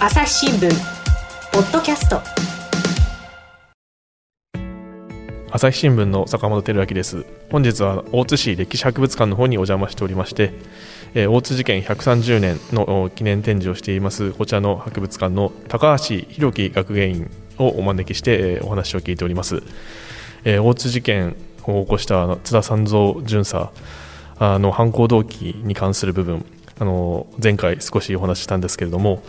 朝日新聞ポッドキャスト。朝日新聞の坂本照明です。本日は大津市歴史博物館の方にお邪魔しておりましてえー大津事件130年の記念展示をしていますこちらの博物館の高橋弘樹学芸員をお招きして、えーお話を聞いております、えー大津事件を起こした津田三蔵巡査の犯行動機に関する部分あの前回少しお話ししたんですけれども、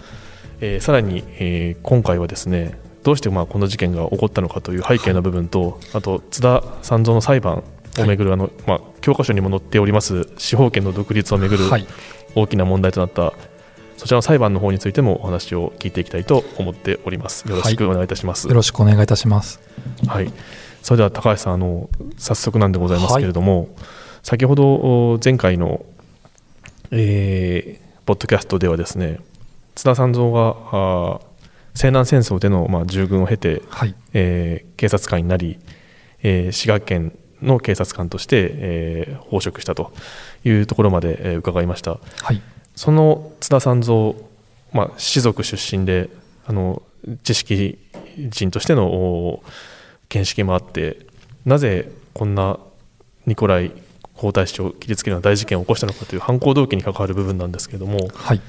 えーさらに、えー今回はですねどうしてまあこの事件が起こったのかという背景の部分と、あと津田三蔵の裁判をめぐる、あのまあ、教科書にも載っております司法権の独立をめぐるはい、大きな問題となったそちらの裁判の方についてもお話を聞いていきたいと思っております。よろしくお願いいたします。よろしくお願いいたします。はい、それでは高橋さんあの早速なんでございますけれども、先ほどお前回の、えーポッドキャストではですね津田三蔵があー西南戦争での、まあ、従軍を経て、はい、えー警察官になり、えー滋賀県の警察官として、えー奉職したというところまで、えー伺いました。はい、その津田三蔵、まあ、士族出身であの知識人としてのお見識もあってなぜこんなニコライ皇太子を切りつけるような大事件を起こしたのかという犯行動機に関わる部分なんですけれどもはい、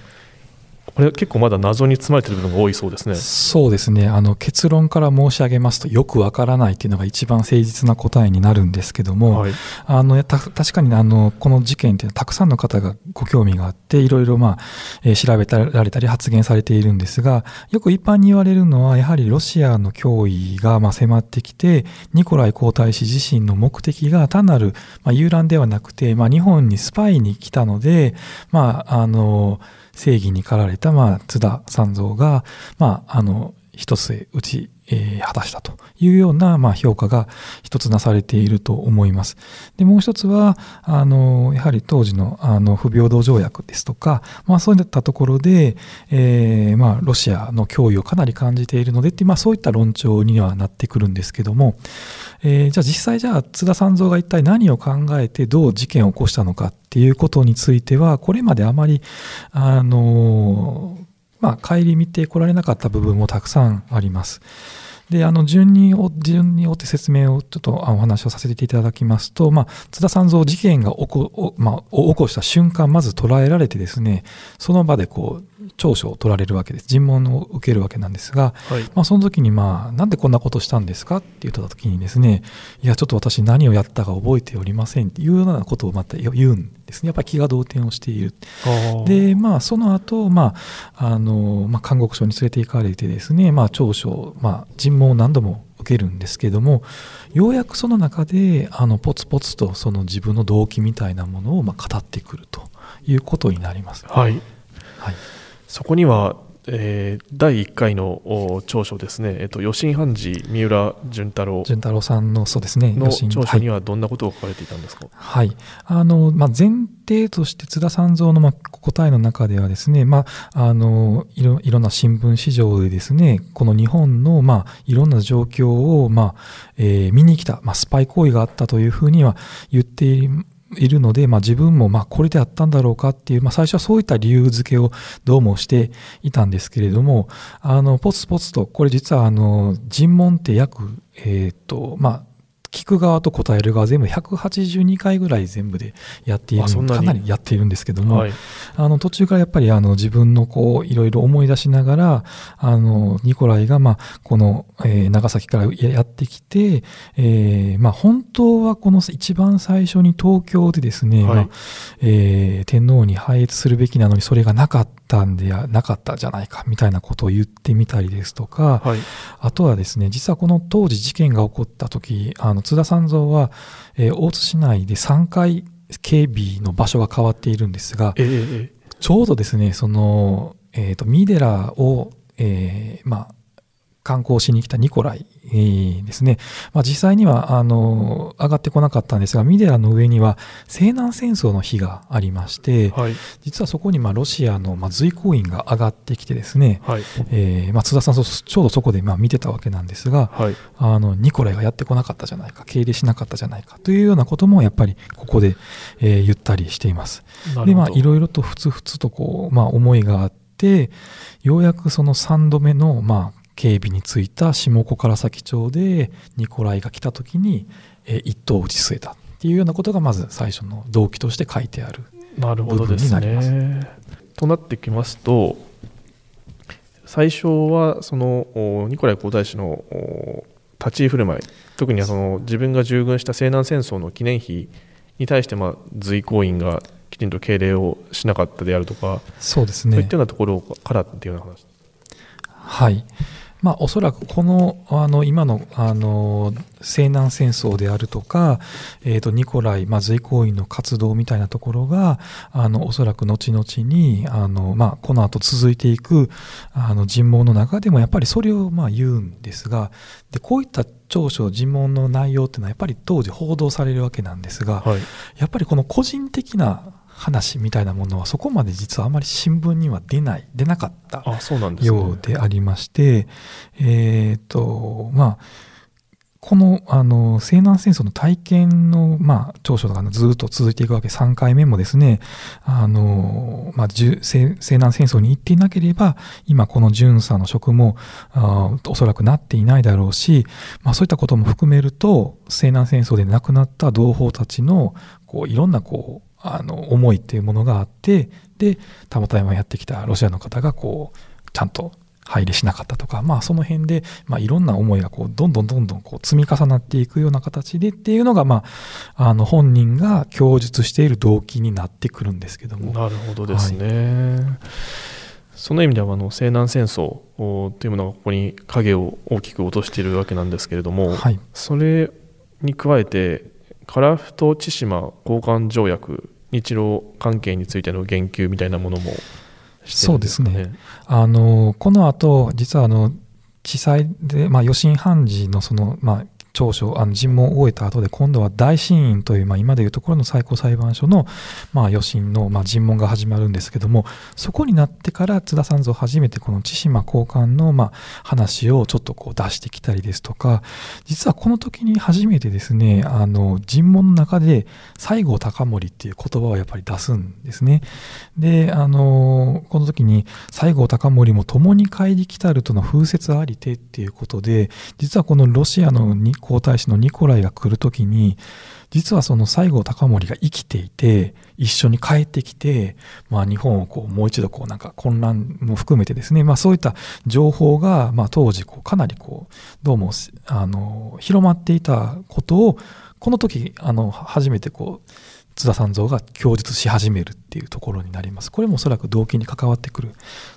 これ結構まだ謎に包まれている部分が多いそうですね。そうですね。あの結論から申し上げますと、よくわからないっていうのが一番誠実な答えになるんですけども、はいあのた確かにあのこの事件っていうのはたくさんの方がご興味があっていろいろまあ、えー調べられたり発言されているんですがよく一般に言われるのはやはりロシアの脅威がまあ迫ってきてニコライ皇太子自身の目的が単なるまあ遊覧ではなくて、まあ、日本にスパイに来たので、まあ、あの正義に駆られたまあ津田三蔵が、まあ、あの一つ打ち、えー果たしたというような、まあ、評価が一つなされていると思います。でもう一つはあのやはり当時のあの不平等条約ですとか、まあ、そういったところで、えーまあ、ロシアの脅威をかなり感じているのでって、まあ、そういった論調にはなってくるんですけども、えーじゃあ実際じゃあ津田三蔵が一体何を考えてどう事件を起こしたのかっていうことについてはこれまであまりあのまあ、顧みてこられなかった部分もたくさんあります。で、あの、順にお、順に追って説明をちょっとあお話をさせていただきますと、まあ、津田三蔵事件が起こ、おまあ、お起こした瞬間、まず捉えられてですね、その場でこう、調書を取られるわけです。尋問を受けるわけなんですが、はいまあ、その時に、まあ、なんでこんなことしたんですかって言った時にですね、いや、ちょっと私何をやったか覚えておりませんっていうようなことをまた言うんですね。やっぱり気が動転をしている。で、まあ、その後、まあ、あの、まあ、監獄所に連れて行かれてですね、まあ、調書、まあ、尋問を何度も受けるんですけども、ようやくその中で、あの、ポツポツとその自分の動機みたいなものを、まあ、語ってくるということになります。はいはい。そこには、えー第1回のお調書ですね、えっと、余震判事三浦淳太郎。潤太郎さんの、そうですね、の余震。はい調書にはどんなことが書かれていたんですか、はい。あの、まあ、前提として津田三蔵の、まあ、答えの中ではですね、まあ、あの、いろ、いろんな新聞市場でですね、この日本の、まあ、いろんな状況を、まあ、えー見に来た、まあ、スパイ行為があったというふうには言っているいるので、まあ、自分もまこれであったんだろうかっていう、まあ、最初はそういった理由付けをどうもしていたんですけれどもあのポツポツとこれ実はあの尋問って約えっ、とまあ聞く側と答える側全部182回ぐらい全部でやっているかなりやっているんですけども、はい。あの途中からやっぱりあの自分のこういろいろ思い出しながらあのニコライがまあこの、えー長崎からややってきて、えーまあ、本当はこの一番最初に東京でですね、はい。まあえー天皇に拝謁するべきなのにそれがなかったんではなかったじゃないかみたいなことを言ってみたりですとか、はい。あとはですね、実はこの当時事件が起こった時、あの津田三蔵は、えー大津市内で3回警備の場所が変わっているんですが、えーえちょうどですね、その、えっ、と、ミデラを、えーまあ、観光しに来たニコライ、えーですね。まあ、実際には、あの、上がってこなかったんですが、ミデラの上には西南戦争の日がありましてー、はい実はそこに、まあ、ロシアの、まあ、随行員が上がってきてですね、はいえーまあ、津田さん、そうちょうどそこで、まあ、見てたわけなんですが、はいあの、ニコライがやってこなかったじゃないか、敬礼しなかったじゃないか、というようなことも、やっぱり、ここで、えー言ったりしています。で、まあ、いろいろとふつふつとこう、まあ、思いがあって、ってようやくその3度目の、まあ、警備についた下小唐崎町でニコライが来た時に、えー一刀を打ち据えたっていうようなことがまず最初の動機として書いてある。なるほどです部分になりね。となってきますと最初はそのおニコライ皇太子のお立ち居振る舞い特にはその自分が従軍した西南戦争の記念碑に対してまあ随行員がきちんと敬礼をしなかったであるとか、そうですねそういったようなところからっていうような話はい。まあ、おそらくこの、あの、今の、あの、西南戦争であるとか、えっ、と、ニコライ、まあ、随行員の活動みたいなところが、あの、おそらく後々に、あの、まあ、この後続いていく、あの、尋問の中でも、やっぱりそれを、まあ、言うんですが、で、こういった長所、尋問の内容っていうのは、やっぱり当時報道されるわけなんですが、はい。やっぱりこの個人的な話みたいなものはそこまで実はあまり新聞には出ない、出なかったようでありまして、えっ、と、まあ、この、あの、西南戦争の体験の、まあ、長所がずっと続いていくわけ、3回目もですね、あの、まあ、西南戦争に行っていなければ、今この巡査の職も、あおそらくなっていないだろうし、まあ、そういったことも含めると、西南戦争で亡くなった同胞たちの、こう、いろんな、こう、あの、思いっていうものがあって、で、たまたまやってきたロシアの方が、こう、ちゃんと配慮しなかったとか、まあその辺で、まあいろんな思いがこう、どんどんどんどんこう積み重なっていくような形でっていうのが、まあ、あの本人が供述している動機になってくるんですけども。なるほどですね。その意味ではあの西南戦争おというものがここに影を大きく落としているわけなんですけれども、はい。それに加えて樺太千島交換条約日露関係についての言及みたいなものもね。そうですね。あの、この後、実はあの、地裁で、まあ余震判事のその、まあ、調書、あの尋問を終えた後で、今度は大審院という、まあ、今でいうところの最高裁判所の、まあ、余震の、まあ、尋問が始まるんですけども、そこになってから津田三蔵初めてこの千島交換の、まあ、話をちょっとこう出してきたりですとか、実はこの時に初めてですね、あの、尋問の中で、西郷隆盛っていう言葉をやっぱり出すんですね。で、あの、この時に、西郷隆盛も共に帰り来たるとの風説ありてっていうことで、実はこのロシアの皇太子のニコライが来るときに、実はその西郷隆盛が生きていて、一緒に帰ってきて、まあ日本をこうもう一度こうなんか混乱も含めてですね、まあそういった情報が、まあ当時こうかなりこう、どうも、あの、広まっていたことを、この時、あの、初めてこう、津田三蔵が供述し始めるっていうところになります。これもおそらく動機に関わってくる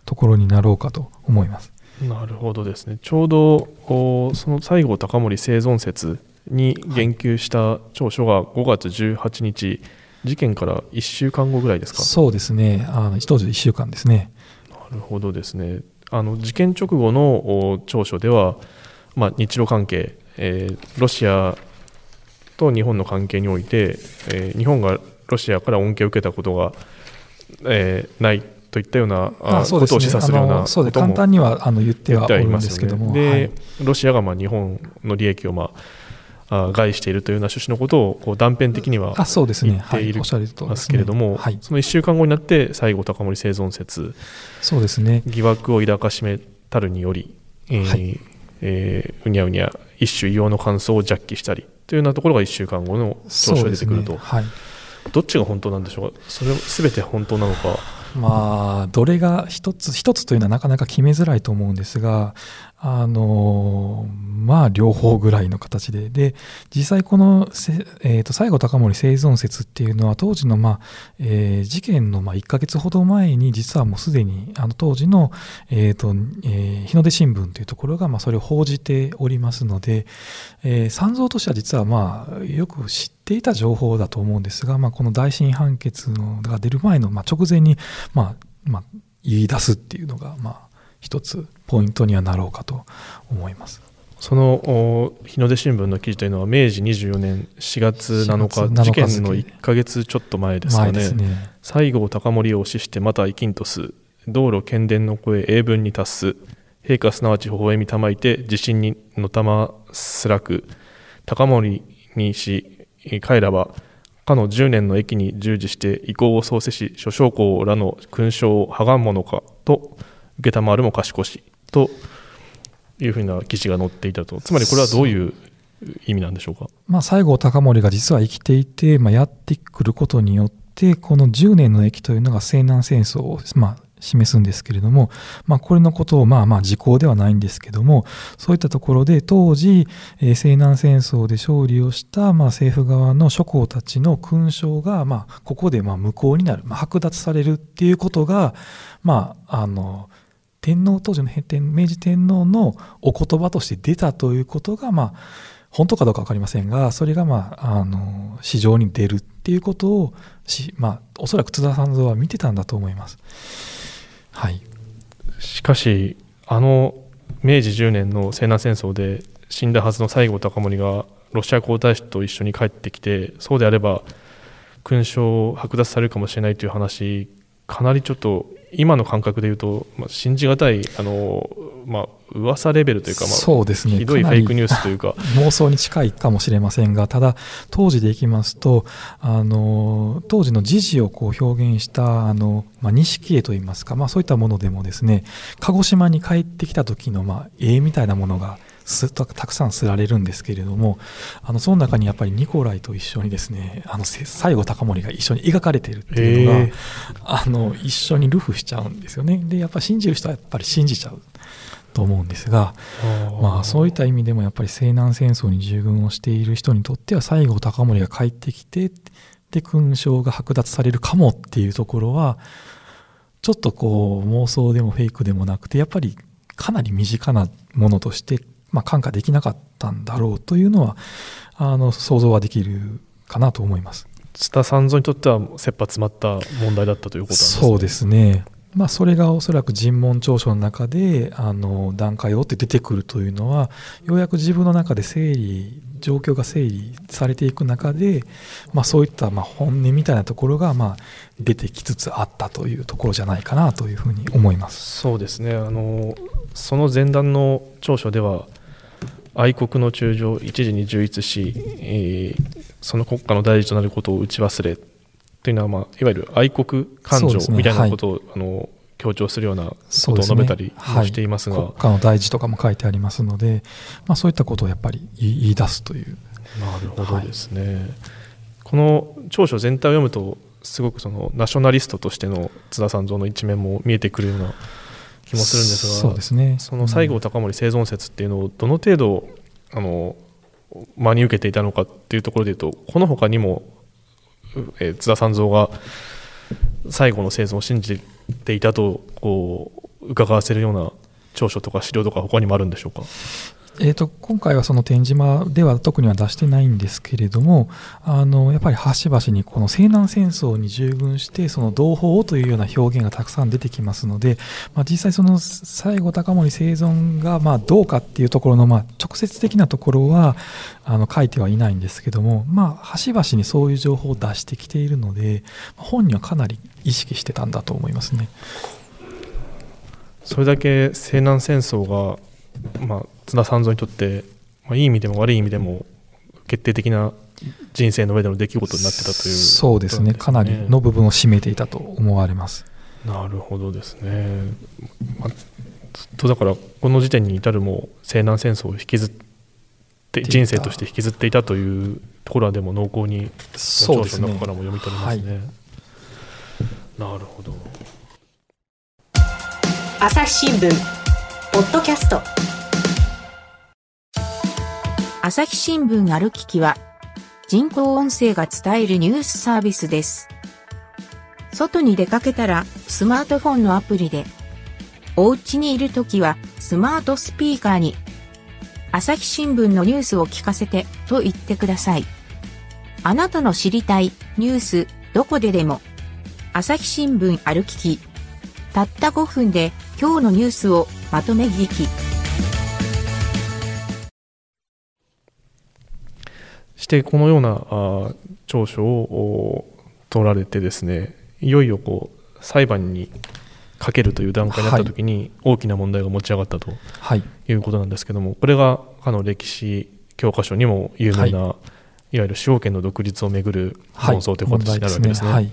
ところになろうかと思います。なるほどですねちょうどおその西郷隆盛生存説に言及した調書が5月18日事件から1週間後ぐらいですか？そうですね。あの、当時1週間ですね。なるほどですねあの事件直後のお調書では、まあ、日露関係、えーロシアと日本の関係において、えー日本がロシアから恩恵を受けたことが、えーないといったようなあそうことを示唆するようなあのそうでことも簡単にはあの言ってははおるんいますよですけども、ね。で、はい。ロシアがまあ日本の利益をまああ害しているというような趣旨のことをこう断片的にはあそうですね、はい、言っているおっしゃるますけれども、はい、その1週間後になって西郷隆盛生存説そうですね、疑惑を抱かしめたるにより、えーはい。えーうにゃうにゃ一種異様の感想をジャッキしたりというようなところが1週間後の調書で出てくると、はい。どっちが本当なんでしょうか？それ全て本当なのか？まあ、どれが一つ、一つというのはなかなか決めづらいと思うんですが、あの、まあ、両方ぐらいの形で。で、実際この、えーと、西郷隆盛生存説っていうのは、当時の、まあ、えー事件の、まあ、1ヶ月ほど前に、実はもうすでに、あの、当時の、えーと、えー日の出新聞というところが、まあ、それを報じておりますので、えー三蔵としては実は、まあ、よく知っていた情報だと思うんですが、まあ、この大審判決のが出る前の、まあ、直前に、まあ、まあ、言い出すっていうのが、まあ、一つポイントにはなろうかと思います。そのお日の出新聞の記事というのは明治24年4月7日4月7日事件の1ヶ月ちょっと前ですかねね。西郷隆盛を推ししてまた生きんとす道路剣伝の声英文に達す陛下すなわち微笑みたまいて地震にのたますらく高森にし彼らはかの10年の役に従事して意向を創世し諸将校らの勲章を剥がんものかと承るも賢しというふうな記事が載っていたと。つまりこれはどういう意味なんでしょうか、まあ、西郷隆盛が実は生きていて、まあ、やってくることによってこの10年の駅というのが西南戦争を、まあ、示すんですけれども、まあ、これのことをまあまあ時効ではないんですけどもそういったところで当時、えー、西南戦争で勝利をしたまあ政府側の諸侯たちの勲章がまあここでまあ無効になる、まあ、剥奪されるっていうことが、まあ、あの天皇当時の明治天皇のお言葉として出たということが、まあ、本当かどうか分かりませんがそれが、まあ、あの市場に出るっていうことをし、まあ、おそらく津田三蔵は見てたんだと思います。はい、しかしあの明治10年の西南戦争で死んだはずの西郷隆盛がロシア皇太子と一緒に帰ってきてそうであれば勲章を剥奪されるかもしれないという話かなりちょっと今の感覚で言うと、まあ、信じがたいあの、まあ噂レベルというか、まあ、そうですね、ひどいフェイクニュースというか。妄想に近いかもしれませんがただ当時でいきますとあの当時の時事をこう表現したあの、まあ、錦絵といいますか、まあ、そういったものでもですね鹿児島に帰ってきた時の、まあ、絵みたいなものがすたくさんすられるんですけれどもあのその中にやっぱりニコライと一緒にですねあの西郷隆盛が一緒に描かれているっていうのが、え。ー、あの一緒にルフしちゃうんですよね。でやっぱり信じる人はやっぱり信じちゃう。と思うんですがまあそういった意味でもやっぱり西南戦争に従軍をしている人にとっては西郷隆盛が帰ってきてで勲章が剥奪されるかもっていうところはちょっとこう妄想でもフェイクでもなくてやっぱりかなり身近なものとしてまあ、感化できなかったんだろうというのはあの想像はできるかなと思います。津田三蔵にとっては切羽詰まった問題だったということなんですね。そうですね。まあ、それがおそらく尋問調書の中であの段階を追って出てくるというのはようやく自分の中で整理状況が整理されていく中で、まあ、そういったまあ本音みたいなところがまあ出てきつつあったというところじゃないかなというふうに思います。そうですね。あのその前段の調書では愛国の中将一時に充実し、えー、その国家の大事となることを打ち忘れというのは、まあ、いわゆる愛国感情みたいなことを、ねはい、あの強調するようなことを述べたりもしていますが、ねはい、国家の大事とかも書いてありますので、まあ、そういったことをやっぱり言い出すという。なるほどですね、はい、この長所全体を読むとすごくそのナショナリストとしての津田三蔵の一面も見えてくるような気もするんですがそうですね、その西郷隆盛生存説っていうのをどの程度あの真に受けていたのかっていうところでいうとこの他にも、えー、津田三蔵が最後の生存を信じていたとこう伺わせるような長所とか資料とか他にもあるんでしょうか？えーと、今回はその展示間では特には出してないんですけれどもあのやっぱり端々にこの西南戦争に従軍してその同胞をというような表現がたくさん出てきますので、まあ、実際その西郷隆盛生存がまあどうかっていうところのまあ直接的なところはあの書いてはいないんですけども、まあ、端々にそういう情報を出してきているので本人はかなり意識してたんだと思いますね。それだけ西南戦争がまあ、津田三蔵にとって、まあ、いい意味でも悪い意味でも決定的な人生の上での出来事になってたという、ね、そうですね。かなりの部分を占めていたと思われます。なるほどですね、まあ、ずっとだからこの時点に至るも西南戦争を引きずって人生として引きずっていたというところはでも濃厚にそうですね。の中からも読み取れますね、はい、なるほど。朝日新聞ポッドキャスト朝日新聞歩ききは人工音声が伝えるニュースサービスです。外に出かけたらスマートフォンのアプリで、お家にいるときはスマートスピーカーに朝日新聞のニュースを聞かせてと言ってください。あなたの知りたいニュースどこででも朝日新聞歩ききたった5分で今日のニュースをまとめ聞き。してこのようなあ調書を取られてですねいよいよこう裁判にかけるという段階になった時に大きな問題が持ち上がったということなんですけども、これがかの歴史教科書にも有名ないわゆる司法権の独立をめぐる論争という形になるわけですね。はい、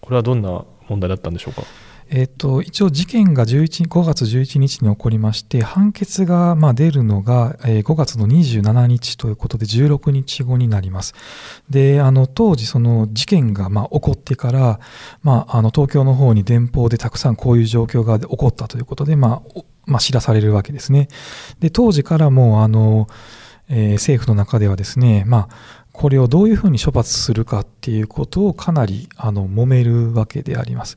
これはどんな問題だったんでしょうか？えーと、一応、事件が11 5月11日に起こりまして、判決がまあ出るのが、えー、5月の27日ということで、16日後になります。で、あの当時、その事件がまあ起こってから、まあ、あの東京の方に電報でたくさんこういう状況が起こったということで、まあまあ、知らされるわけですね。で当時からもあの、えー、政府の中ではですね、まあこれをどういうふうに処罰するかっていうことをかなりあの揉めるわけであります。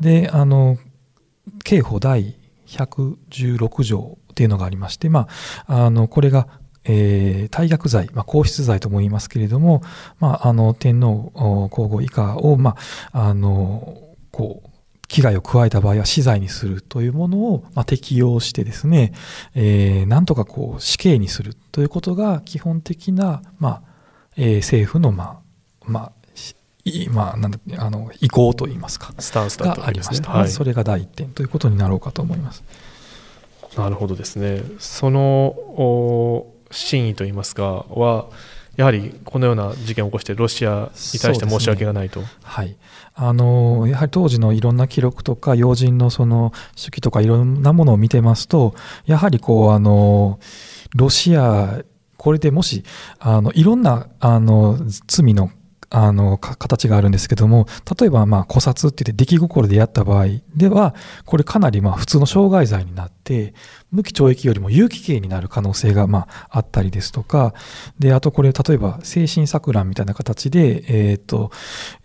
で、あの、刑法第116条っていうのがありまして、まあ、あの、これが、えー、大逆罪、まあ、皇室罪とも言いますけれども、まあ、あの、天皇皇后以下を、まあ、あの、こう、危害を加えた場合は死罪にするというものを、まあ、適用してですね、えー、なんとかこう死刑にするということが基本的な、まあ、えー、政府の、まあ、まあ、まあ、なんだあの意向といいますか、スタンスがありました、はい、それが第一点ということになろうかと思います。なるほどですね。その真意といいますかは、やはりこのような事件を起こしてロシアに対して申し訳がないと。ね、はいあのやはり当時のいろんな記録とか要人のその手記とかいろんなものを見てますとやはりこうあのロシアこれでもし、あの、いろんな、あの、罪の、あの、形があるんですけども、例えば、まあ、古殺って言って出来心でやった場合では、これかなり、まあ、普通の傷害罪になって、無期懲役よりも有期刑になる可能性が、まあ、あったりですとか、で、あとこれ、例えば、精神錯乱みたいな形で、えっ、ー、と、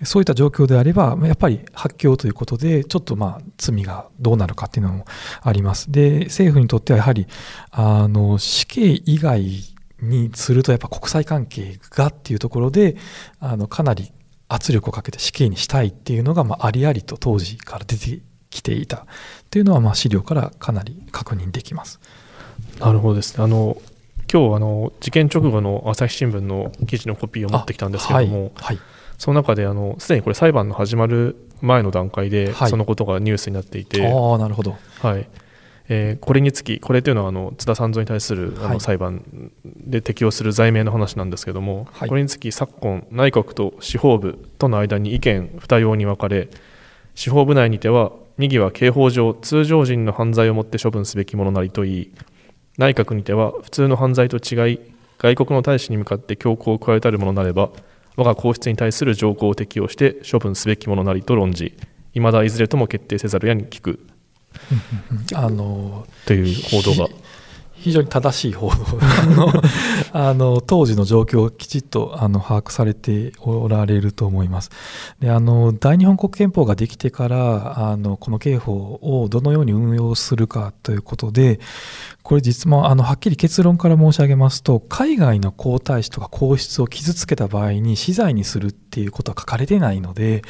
そういった状況であれば、やっぱり発狂ということで、ちょっと、まあ、罪がどうなるかっていうのもあります。で、政府にとってはやはり、あの、死刑以外にするとやっぱ国際関係がっていうところであのかなり圧力をかけて死刑にしたいっていうのが、まあ、ありありと当時から出てきていたというのは、まあ、資料からかなり確認できます。なるほどですね。あの今日あの事件直後の朝日新聞の記事のコピーを持ってきたんですけれども、はいはい、その中であのすでにこれ裁判の始まる前の段階で、そのことがニュースになっていて、あなるほど、はいえー、これにつき、これというのはあの津田三蔵に対するあの裁判で適用する罪名の話なんですけれども、はい、これにつき昨今、内閣と司法部との間に意見二様に分かれ、司法部内にては、2議は刑法上、通常人の犯罪をもって処分すべきものなりといい、内閣にては、普通の犯罪と違い、外国の大使に向かって強行を加えたるものなれば、我が皇室に対する条項を適用して処分すべきものなりと論じ、いまだいずれとも決定せざるやに聞くあのという報道が。非常に正しい報道あの 当時の状況をきちっとあの把握されておられると思います。であの大日本国憲法ができてからあのこの刑法をどのように運用するかということでこれ実もあのはっきり結論から申し上げますと海外の皇太子とか皇室を傷つけた場合に死罪にするっていうことは書かれてないので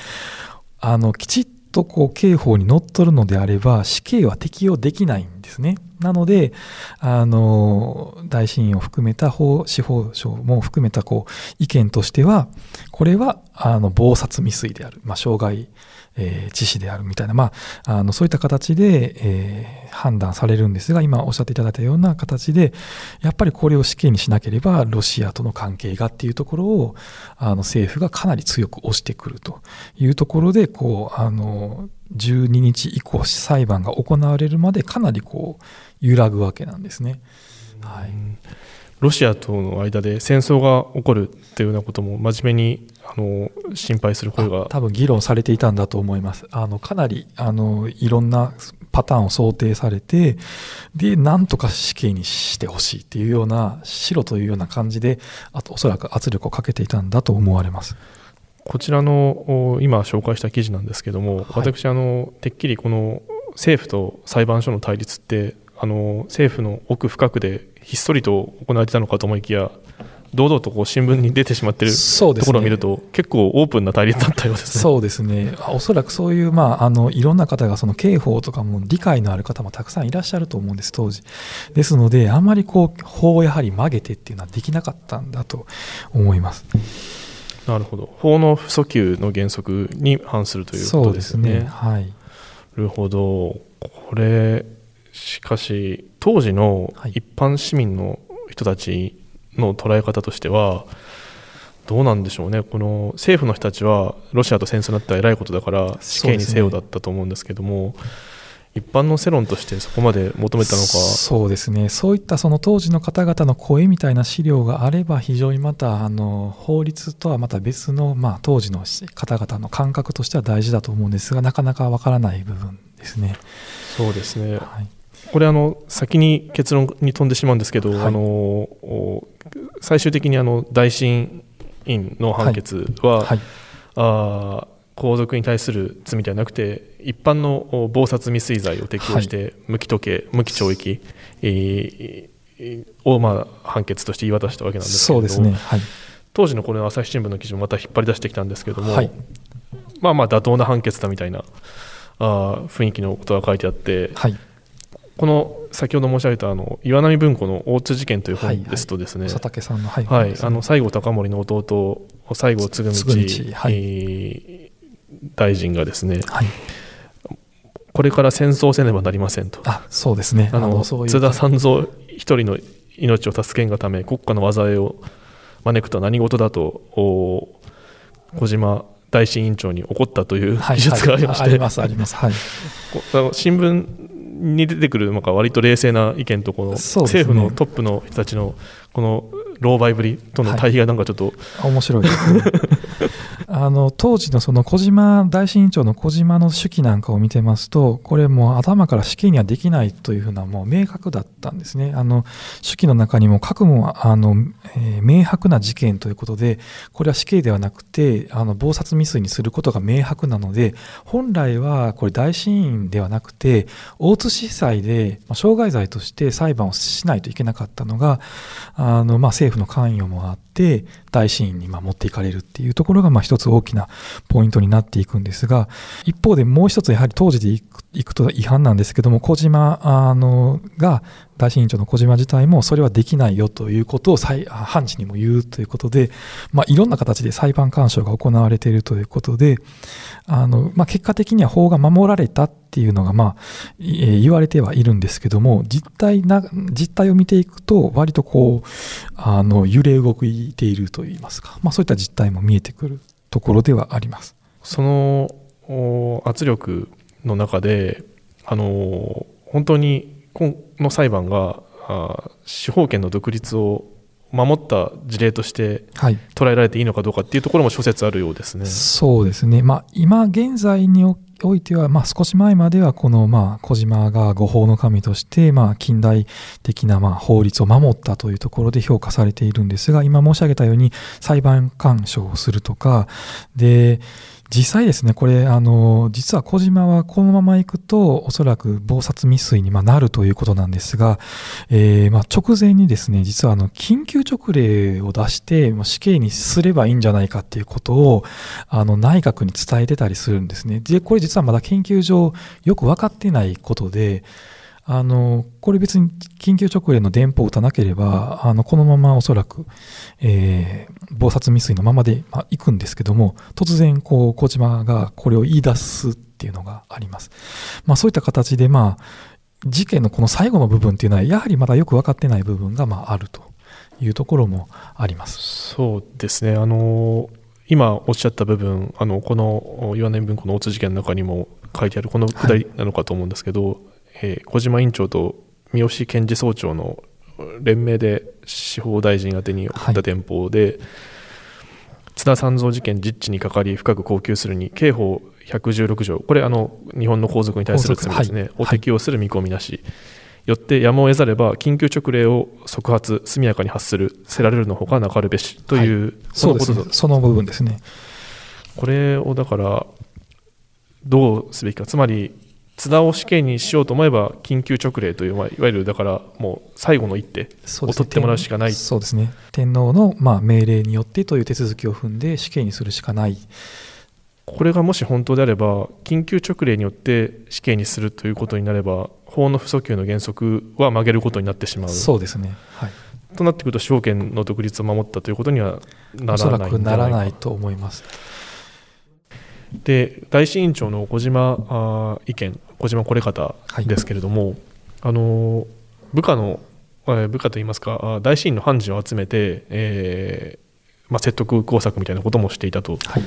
あのきちっとこう刑法にのっとるのであれば死刑は適用できないんですね。なので、あの、大審を含めた法、司法省も含めたこう意見としては、これは、あの、暴殺未遂である。まあ、傷害えー、致死であるみたいな、まあ、あのそういった形で、えー、判断されるんですが、今おっしゃっていただいたような形で、やっぱりこれを死刑にしなければ、ロシアとの関係がっていうところを、あの政府がかなり強く押してくるというところで、こう、あの、12日以降、裁判が行われるまでかなりこう、揺らぐわけなんですね。はい。ロシアとの間で戦争が起こるっていうようなことも真面目にあの心配する声が。多分議論されていたんだと思います。あのかなりあのいろんなパターンを想定されてでなんとか死刑にしてほしいっていうような白というような感じであとおそらく圧力をかけていたんだと思われます。こちらの今紹介した記事なんですけども、はい、私あのてっきりこの政府と裁判所の対立ってあの政府の奥深くでひっそりと行われてたのかと思いきや堂々とこう新聞に出てしまっているところを見ると、結構オープンな対立だったようですね。そうですね。おそらくそういう、まあ、あのいろんな方がその刑法とかも理解のある方もたくさんいらっしゃると思うんです当時。ですのであんまりこう法をやはり曲げてっていうのはできなかったんだと思います。なるほど。法の不訴求の原則に反するということですね。すね。はい、なるほど。これしかし当時の一般市民の人たちの捉え方としてはどうなんでしょうね、この政府の人たちはロシアと戦争になったらえらいことだから死刑にせよだったと思うんですけども、一般の世論としてそこまで求めたのか。そうですね、そういったその当時の方々の声みたいな資料があれば、非常にまたあの法律とはまた別の、まあ、当時の方々の感覚としては大事だと思うんですが、なかなかわからない部分ですね。そうですね、はいこれあの先に結論に飛んでしまうんですけど、はい、あの最終的にあの大審院の判決は、はい。はい、あ皇族に対する罪ではなくて一般の謀殺未遂罪を適用して無期時計、無期懲役、えー、をまあ判決として言い渡したわけなんですけれども、ね。はい、当時のこれ朝日新聞の記事もまた引っ張り出してきたんですけれども、まあまあ妥当な判決だみたいなあ雰囲気のことが書いてあって、この先ほど申し上げたあの岩波文庫の大津事件という本ですとですね、佐竹さんの、はい、はい、あの西郷隆盛の弟西郷嗣道、はい、大臣がですね、はい、これから戦争せねばなりませんと。あそうですね。あの津田三蔵一人の命を助けんがため国家の災いを招くとは何事だと小島大臣委員長に怒ったという記述がありまして、はいはい、ありますあります、はい、新聞に出てくるなんか割と冷静な意見とこの政府のトップの人たちのこの老媒ぶりとの対比がなんかちょっと、はい、面白いですねあの当時のその小島大臣委員長の小島の手記なんかを見てますとこれもう頭から死刑にはできないというふうなもう明確だったんですね。あの手記の中にも各もあの、えー、明白な事件ということでこれは死刑ではなくてあの謀殺未遂にすることが明白なので本来はこれ大審院ではなくて大津司祭で、まあ、傷害罪として裁判をしないといけなかったのがあの、まあ、政府の関与もあって大シーンにま持っていかれるっていうところがまあ一つ大きなポイントになっていくんですが一方でもう一つやはり当時でいくと違反なんですけども小島あのが大審委員長の小島自体もそれはできないよということを判事にも言うということで、まあ、いろんな形で裁判干渉が行われているということであの、まあ、結果的には法が守られたっていうのが、まあえー、言われてはいるんですけども実態な実態を見ていくと割とこうあの揺れ動いているといいますか、まあ、そういった実態も見えてくるところではあります。その圧力の中であの本当にこの裁判が司法権の独立を守った事例として捉えられていいのかどうかっていうところも諸説あるようですね。そうですね、まあ、今現在においては、まあ、少し前まではこの、まあ、小島が御法の神として、まあ、近代的な、まあ、法律を守ったというところで評価されているんですが今申し上げたように裁判干渉をするとかで実際ですね、これ、あの、実は小島はこのまま行くと、おそらく謀殺未遂にまなるということなんですが、えー、まあ、直前にですね、実はあの、緊急勅令を出して、死刑にすればいいんじゃないかっていうことを、あの、内閣に伝えてたりするんですね。で、これ実はまだ研究上よく分かってないことで、あの、これ別に緊急直令の電報を打たなければ、あの、このままおそらく、えー、謀殺未遂のままで、まあ、行くんですけども、突然、こう、小島がこれを言い出すっていうのがあります。まあ、そういった形で、まあ、事件のこの最後の部分っていうのは、やはりまだよく分かってない部分が、まあ、あるというところもあります。そうですね。あの、今おっしゃった部分、あの、この岩波文庫の大津事件の中にも書いてあるこのくだりなのかと思うんですけど、はいえー、小島委員長と三好検事総長の連名で司法大臣宛てに送った電報で、はい、津田三蔵事件実地にかかり深く困窮するに刑法116条これあの日本の皇族に対する罪ですね、はい、を適用する見込みなし、よってやむを得ざれば緊急勅令を即発速やかに発するせられるのほかなかるべしという、はい、そのね、その部分ですね。これをだからどうすべきか。つまり津田を死刑にしようと思えば緊急勅令という、まあ、いわゆるだからもう最後の一手を取ってもらうしかない。そうですね。天皇のまあ命令によってという手続きを踏んで死刑にするしかない。これがもし本当であれば緊急勅令によって死刑にするということになれば法の不訴求の原則は曲げることになってしまう。そうですね、はい、となってくると司法権の独立を守ったということにはならないならないと思いますで大審委員長の小島意見小島これ方ですけれども、はい、あの部下の部下といいますか大審の判事を集めて、えーまあ、説得工作みたいなこともしていたと、はい。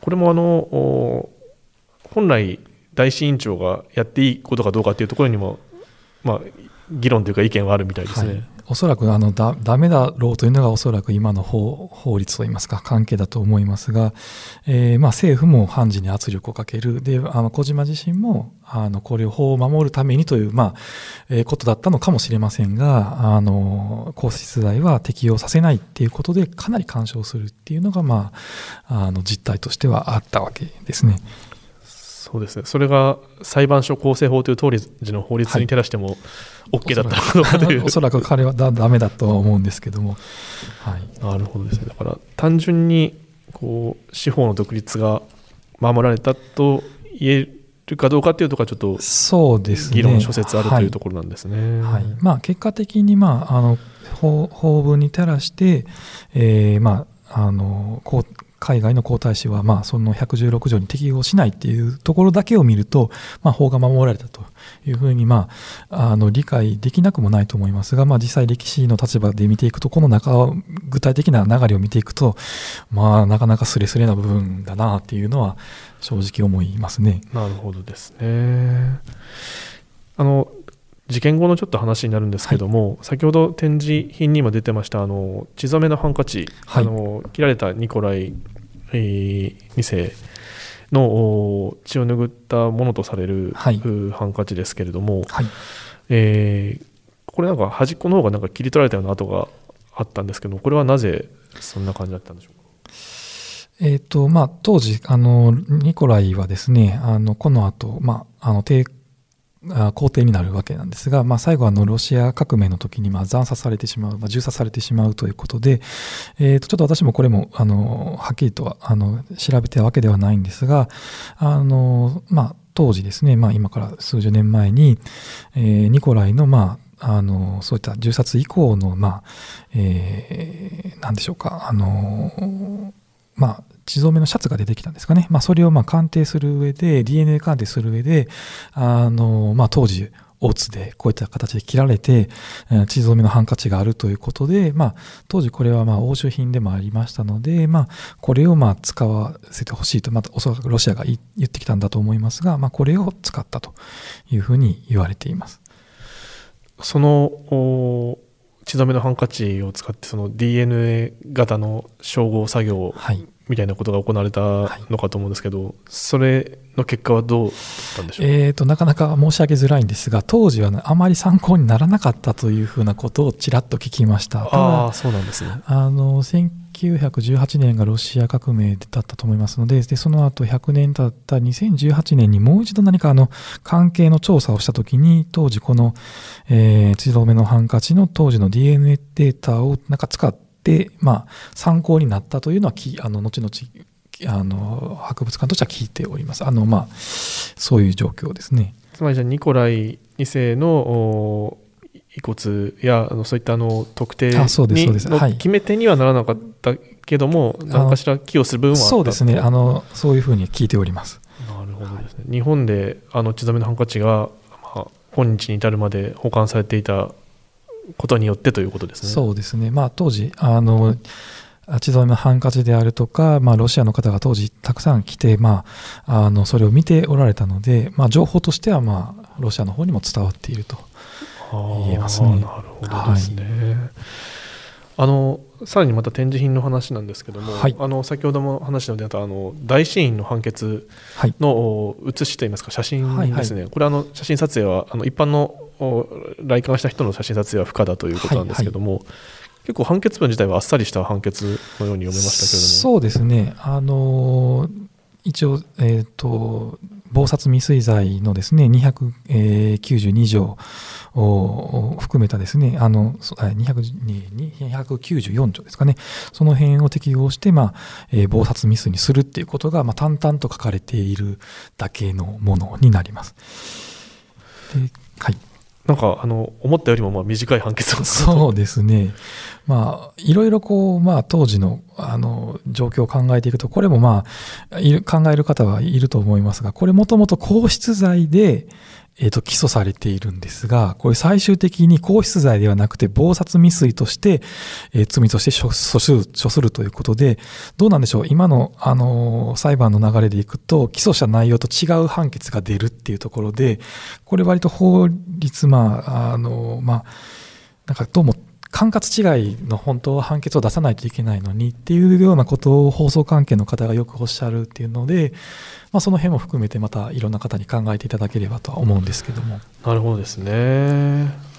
これもあのお本来、大師委員長がやっていいことかどうかっていうところにも、まあ、議論というか意見はあるみたいですね。はい、おそらくあのだダメだろうというのがおそらく今の法法律といいますか関係だと思いますが、えーまあ、政府も判事に圧力をかけるであの小島自身もあのこれを法を守るためにという、まあえーことだったのかもしれませんがあの皇室罪は適用させないっていうことでかなり干渉するっていうのが、まあ、あの実態としてはあったわけですね。そうですね。それが裁判所構成法という当時の法律に照らしても OK だったのかどうかという、おそらく 彼はだダメだとは思うんですけども、はい、なるほどですね。だから単純にこう司法の独立が守られたと言えるかどうかというところはちょっとそうですね。議論諸説あるというとこころなんですね。はい。まあ、結果的に、まあ、あの法法文に照らして、えーまあ、あのこう海外の皇太子は、まあ、その116条に適用しないっていうところだけを見ると、まあ、法が守られたというふうに、まあ、あの理解できなくもないと思いますが、まあ、実際歴史の立場で見ていくとこの中具体的な流れを見ていくと、まあ、なかなかスレスレな部分だなっていうのは正直思いますね。なるほどですね。あの事件後のちょっと話になるんですけども、先ほど展示品にも出てましたあの血染めのハンカチ、はい。あの切られたニコライ、えー2世のお血を拭ったものとされる、はい。うハンカチですけれども、はい。えーこれなんか端っこの方がなんか切り取られたような跡があったんですけどこれはなぜそんな感じだったんでしょうか？えーとまあ、当時あの、ニコライはですね、あのこの後、まあ、あの帝あ皇帝になるわけなんですが、まあ、最後あのロシア革命の時にまあ惨殺されてしまう、まあ、銃殺されてしまうということで、えーとちょっと私もこれもあのはっきりとはあの調べたわけではないんですが、あのまあ、当時ですね、まあ、今から数十年前に、えーニコライの、まあ、あのそういった銃殺以降の、まあえー、なんでしょうか、あのまあ、血染めのシャツが出てきたんですかね、まあ、それをまあ鑑定する上で DNA 鑑定する上であの、まあ、当時大津でこういった形で切られてえー血染めのハンカチがあるということで、まあ、当時これはまあ押収品でもありましたので、まあ、これをまあ使わせてほしいと、またおそらくロシアが言ってきたんだと思いますが、まあ、これを使ったというふうに言われています。そのお血染めのハンカチを使ってその DNA 型の照合作業はいみたいなことが行われたのかと思うんですけど、それの結果はどうだったんでしょう？か、えー、となかなか申し上げづらいんですが当時は、ね、あまり参考にならなかったというふうなことをちらっと聞きました。ああそうなんですね。あの1918年がロシア革命だったと思いますのででその後100年経った2018年にもう一度何かあの関係の調査をした時に当時この、えー、血染めのハンカチの当時の DNA データをなんか使って、まあ、参考になったというのはきあの後々あの博物館としては聞いております。あの、まあ、そういう状況ですね。つまりじゃあニコライ2世のお遺骨やあのそういったあの特定にあそうですはい。決め手にはならなかったけども、何かしら寄与する部分はそうですね。あのそういうふうに聞いております。なるほどですね、日本であの血染めのハンカチが、まあ、今日に至るまで保管されていたことによってということですね。そうですね、まあ、当時あの血染めのハンカチであるとか、まあ、ロシアの方が当時たくさん来て、まあ、あのそれを見ておられたので、まあ、情報としては、まあ、ロシアの方にも伝わっていると。言えますねなるほどですね。あのさらにまた展示品の話なんですけども、はい。あの先ほども話の出たあの大シーンの判決はい、のお写しといいますか写真はいはい。ですね、これあの写真撮影はあの一般のお来館した人の写真撮影は不可だということなんですけども、結構判決文自体はあっさりした判決のように読めましたけれども。そうですね、あの一応、えーと、謀殺未遂罪のですね292条を含めたですねあの294条ですかね、その辺を適用して、まあえー謀殺未遂にするっていうことが、まあ、淡々と書かれているだけのものになります。ではいなんかあの思ったよりもまあ短い判決をそうですね、まあ、いろいろこう、まあ、当時のあの状況を考えていくと、これも、まあ、考える方はいると思いますが、これ、もともと皇室罪で、えっ、と起訴されているんですが、これ最終的に皇室罪ではなくて謀殺未遂として、えー、罪として処する処するということで、どうなんでしょう、今の、あのー、裁判の流れでいくと、起訴した内容と違う判決が出るっていうところで、これ割と法律、まあ、あのまあ、なんかどうも管轄違いの本当は判決を出さないといけないのにっていうようなことを放送関係の方がよくおっしゃるっていうので、まあ、その辺も含めてまたいろんな方に考えていただければとは思うんですけども。なるほどですね。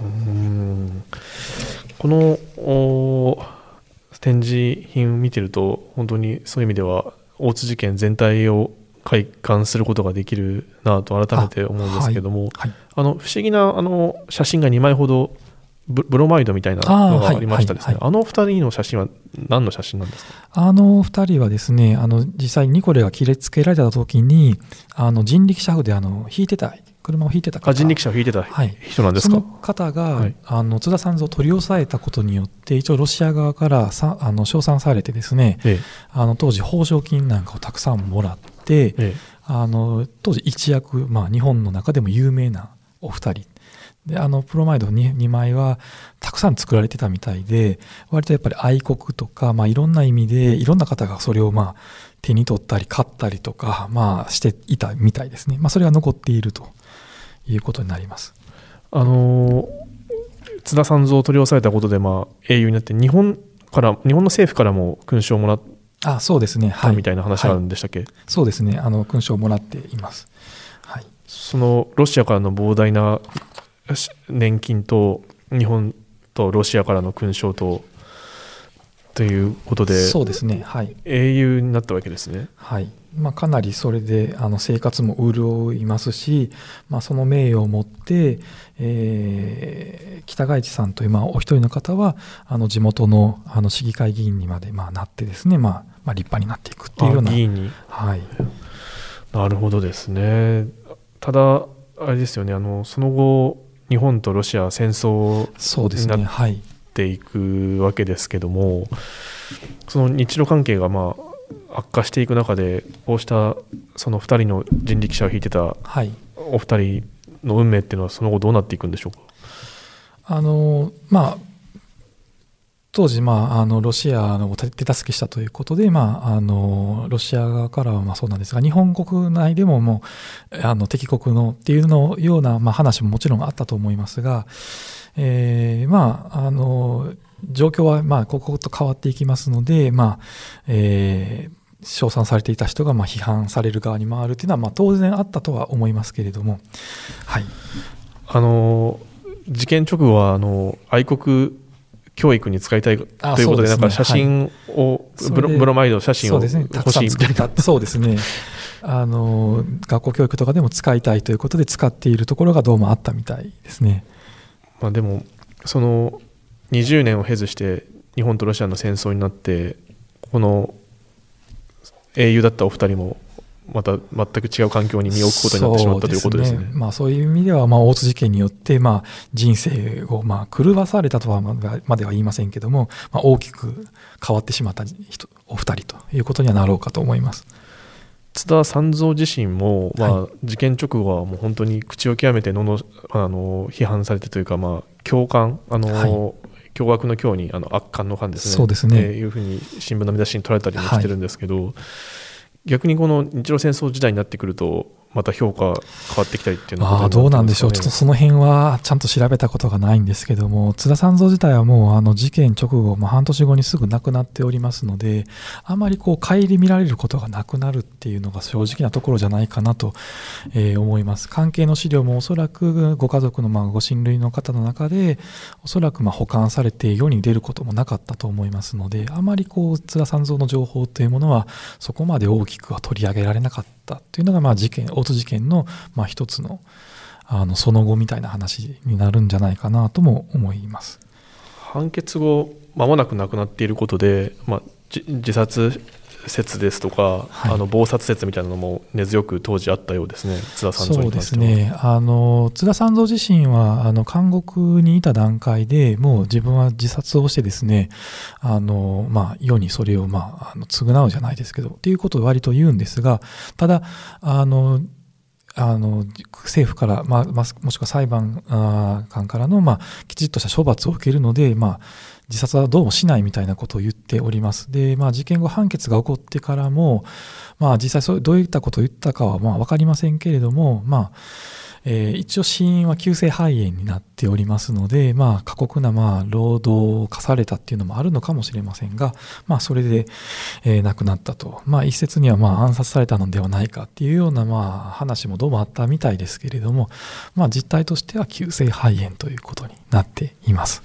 うんこの展示品を見てると本当にそういう意味では大津事件全体を開館することができるなと改めて思うんですけどもあ、はいはい、あの不思議なあの写真が2枚ほどブロマイドみたいなのがありましたですね。あ,、の二人の写真は何の写真なんですか？あの二人はですね、あの実際にニコレが切りつけられた時に、あの人力車夫であの引いてた、車を引いてた方。人力車を引いてた人なんですか、はい、その方が、はい、あの津田さんを取り押さえたことによって、一応ロシア側からさあの称賛されてですね、ええ、あの当時報奨金なんかをたくさんもらって、え、あの当時一躍、まあ、日本の中でも有名なお二人。であのプロマイド 2, 2枚はたくさん作られてたみたいで割とやっぱり愛国とか、まあ、いろんな意味でいろんな方がそれをまあ手に取ったり買ったりとか、まあ、していたみたいですね、まあ、それが残っているということになります。あの津田三蔵を取り押さえたことで、まあ、英雄になって日本から日本の政府からも勲章をもらったあそうですね、はい、みたいな話があるんでしたっけ、はい、そうですね。あの勲章をもらっています、はい、そのロシアからの膨大な年金と日本とロシアからの勲章とということでそうですね、はい、英雄になったわけですね。はいまあ、かなりそれであの生活も潤いますし、まあ、その名誉を持って、えー、北外地さんという、まあ、お一人の方はあの地元のあの市議会議員にまで、まあ、なってですね、まあまあ、立派になっていくっていうような。議員に、はい、なるほどですね。ただあれですよねあのその後日本とロシアは戦争になっていくわけですけども、その日露関係がまあ悪化していく中でこうしたその2人の人力車を引いてたお二人の運命っていうのはその後どうなっていくんでしょうか？あのまあ当時、まあ、あのロシアを手助けしたということで、まあ、あのロシア側からはまあそうなんですが日本国内でももうあの敵国のっていうのような、まあ、話ももちろんあったと思いますが、えー、まああの状況はまあ刻々と変わっていきますので、まあえー、称賛されていた人がまあ批判される側に回るというのはまあ当然あったとは思いますけれども、はい、あの事件直後はあの愛国教育に使いたいということで、なんか写真を、ブロブロマイド写真を欲しいみたいな。そうですね。あの、学校教育とかでも使いたいということで使っているところがどうもあったみたいですね。まあでも、その20年を経ずして日本とロシアの戦争になって、この英雄だったお二人もまた全く違う環境に身を置くことになってしまったということですね。ねまあ、そういう意味では、まあ、大津事件によって、まあ、人生を、まあ、狂わされたとはまでは言いませんけども、まあ、大きく変わってしまった人お二人ということにはなろうかと思います。津田三蔵自身も、まあ、事件直後はもう本当に口を極めてののあの批判されてというか、まあ、共感あの、はい、驚愕の今日にあの圧巻の感ですね。そうですね。えー、いうふうに新聞の見出しに取られたりもしてるんですけど、はい逆にこの日露戦争時代になってくるとまた評価変わってきたりっていうのは、ね、どうなんでしょう、ちょっとその辺はちゃんと調べたことがないんですけども、津田三蔵自体はもうあの事件直後、まあ、半年後にすぐ亡くなっておりますので、あまりこう顧みられることがなくなるっていうのが正直なところじゃないかなと、えー、思います。関係の資料もおそらくご家族のまあご親類の方の中で、おそらくまあ保管されて世に出ることもなかったと思いますので、あまりこう津田三蔵の情報というものは、そこまで大きくは取り上げられなかった。ったというのが、まあ、事件大津事件の、まあ、一つのあのその後みたいな話になるんじゃないかなとも思います。判決後まもなく亡くなっていることで、まあ、自殺説ですとか、はい、あの謀殺説みたいなのも根強く当時あったようですね、津田三蔵そうですね、あの津田三蔵自身はあの監獄にいた段階でもう自分は自殺をしてですね、あのまあ、世にそれを、まあ、あの償うじゃないですけど、っていうことを割と言うんですが、ただ、あのあの政府から、まあ、もしくは裁判官からの、まあ、きちっとした処罰を受けるので、まあ、自殺はどうもしないみたいなことを言っております。で、まあ、事件後判決が起こってからも、まあ、実際どういったことを言ったかはまあ分かりませんけれども、まあえー、一応死因は急性肺炎になっておりますので、まあ、過酷なまあ労働を課されたっていうのもあるのかもしれませんが、まあ、それで、えー、亡くなったと、まあ、一説にはまあ暗殺されたのではないかっていうようなまあ話もどうもあったみたいですけれども、まあ、実態としては急性肺炎ということになっています。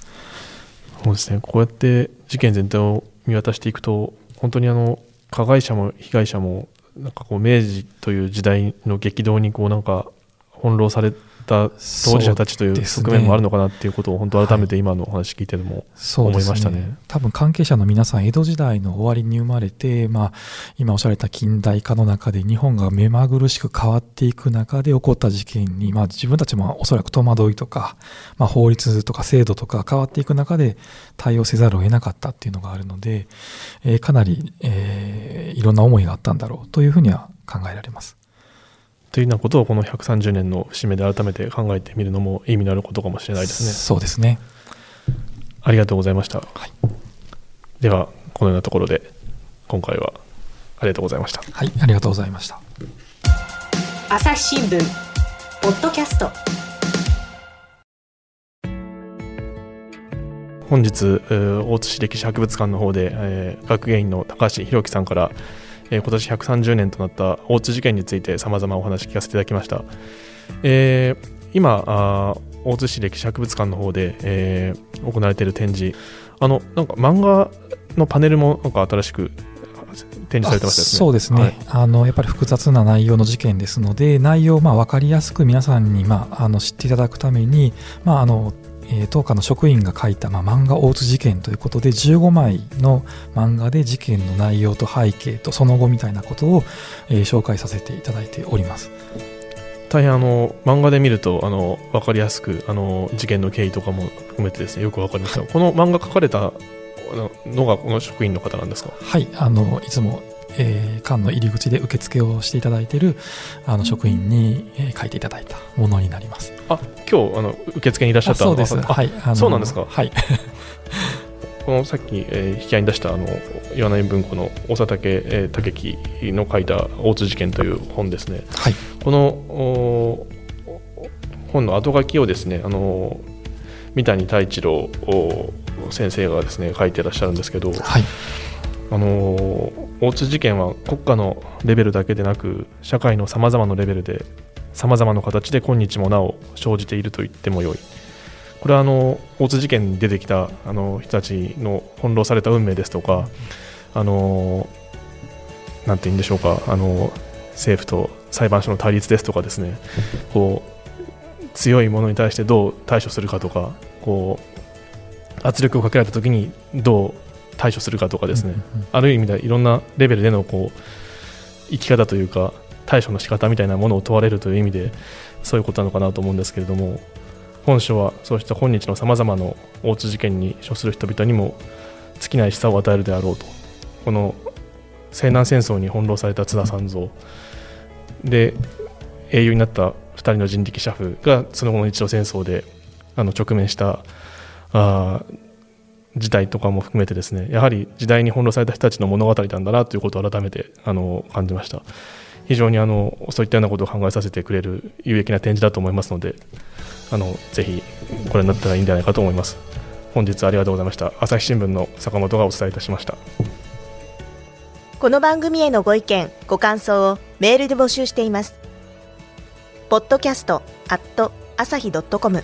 そうですね。こうやって事件全体を見渡していくと本当にあの加害者も被害者もなんかこう明治という時代の激動にこうなんか翻弄された当事者たちという側面もあるのかなっていうことを本当改めて今のお話聞いてるも思いましたねね、多分関係者の皆さん江戸時代の終わりに生まれて、まあ、今おっしゃられた近代化の中で日本が目まぐるしく変わっていく中で起こった事件に、まあ、自分たちもおそらく戸惑いとか、まあ、法律とか制度とか変わっていく中で対応せざるを得なかったっていうのがあるので、えー、かなり、えー、いろんな思いがあったんだろうというふうには考えられます。というようなことをこの130年の節目で改めて考えてみるのも意味のあることかもしれないですね。そうですね。ありがとうございました。はい、ではこのようなところで今回はありがとうございました。はい、ありがとうございました。朝日新聞ポッドキャスト。本日大津市歴史博物館の方で、えー、学芸員の高橋弘樹さんからえー、今年130年となった大津事件についてさまざまお話聞かせていただきました、えー、今あ大津市歴史博物館の方で、えー、行われている展示。あのなんか漫画のパネルもなんか新しく展示されてました、ね、そうですね、はい、あのやっぱり複雑な内容の事件ですので内容をまあ分かりやすく皆さんにまああの知っていただくために、まあ、あのえー、当館の職員が書いた、まあ、漫画大津事件ということで15枚の漫画で事件の内容と背景とその後みたいなことを、えー、紹介させていただいております。大変あの漫画で見るとあの分かりやすくあの事件の経緯とかも含めてですねよく分かりました、はい、この漫画書かれたのがこの職員の方なんですか？はいあのいつもえー、館の入り口で受付をしていただいているあの職員に、えー、書いていただいたものになります。あ今日あの受付にいらっしゃったそうです。はい、そうなんですか？はい。このさっき、えー、引き合いに出したあの岩波文庫の大佐竹、えー、武樹の書いた大津事件という本ですね。はい。この本の後書きをですねあの三谷太一郎先生がですね書いてらっしゃるんですけど。はい。あの大津事件は国家のレベルだけでなく社会のさまざまなレベルでさまざまな形で今日もなお生じていると言ってもよい。これはあの大津事件に出てきたあの人たちの翻弄された運命ですとかあのなんて言うんでしょうかあの政府と裁判所の対立ですとかですねこう強いものに対してどう対処するかとかこう圧力をかけられた時にどう対処するかとかですね、うんうん、ある意味でいろんなレベルでのこう生き方というか対処の仕方みたいなものを問われるという意味でそういうことなのかなと思うんですけれども本書はそうした今日のさまざまな大津事件に処する人々にも尽きない示唆を与えるであろうと。この西南戦争に翻弄された津田三蔵。で英雄になった2人の人力車夫がその後の日露戦争であの直面したあ時代とかも含めてですねやはり時代に翻弄された人たちの物語なんだなということを改めてあの感じました。非常にあのそういったようなことを考えさせてくれる有益な展示だと思いますのであのぜひご覧になったらいいんじゃないかと思います。本日ありがとうございました。朝日新聞の坂本がお伝えいたしました。この番組へのご意見ご感想をメールで募集しています。ポッドキャストアット朝日ドットコム。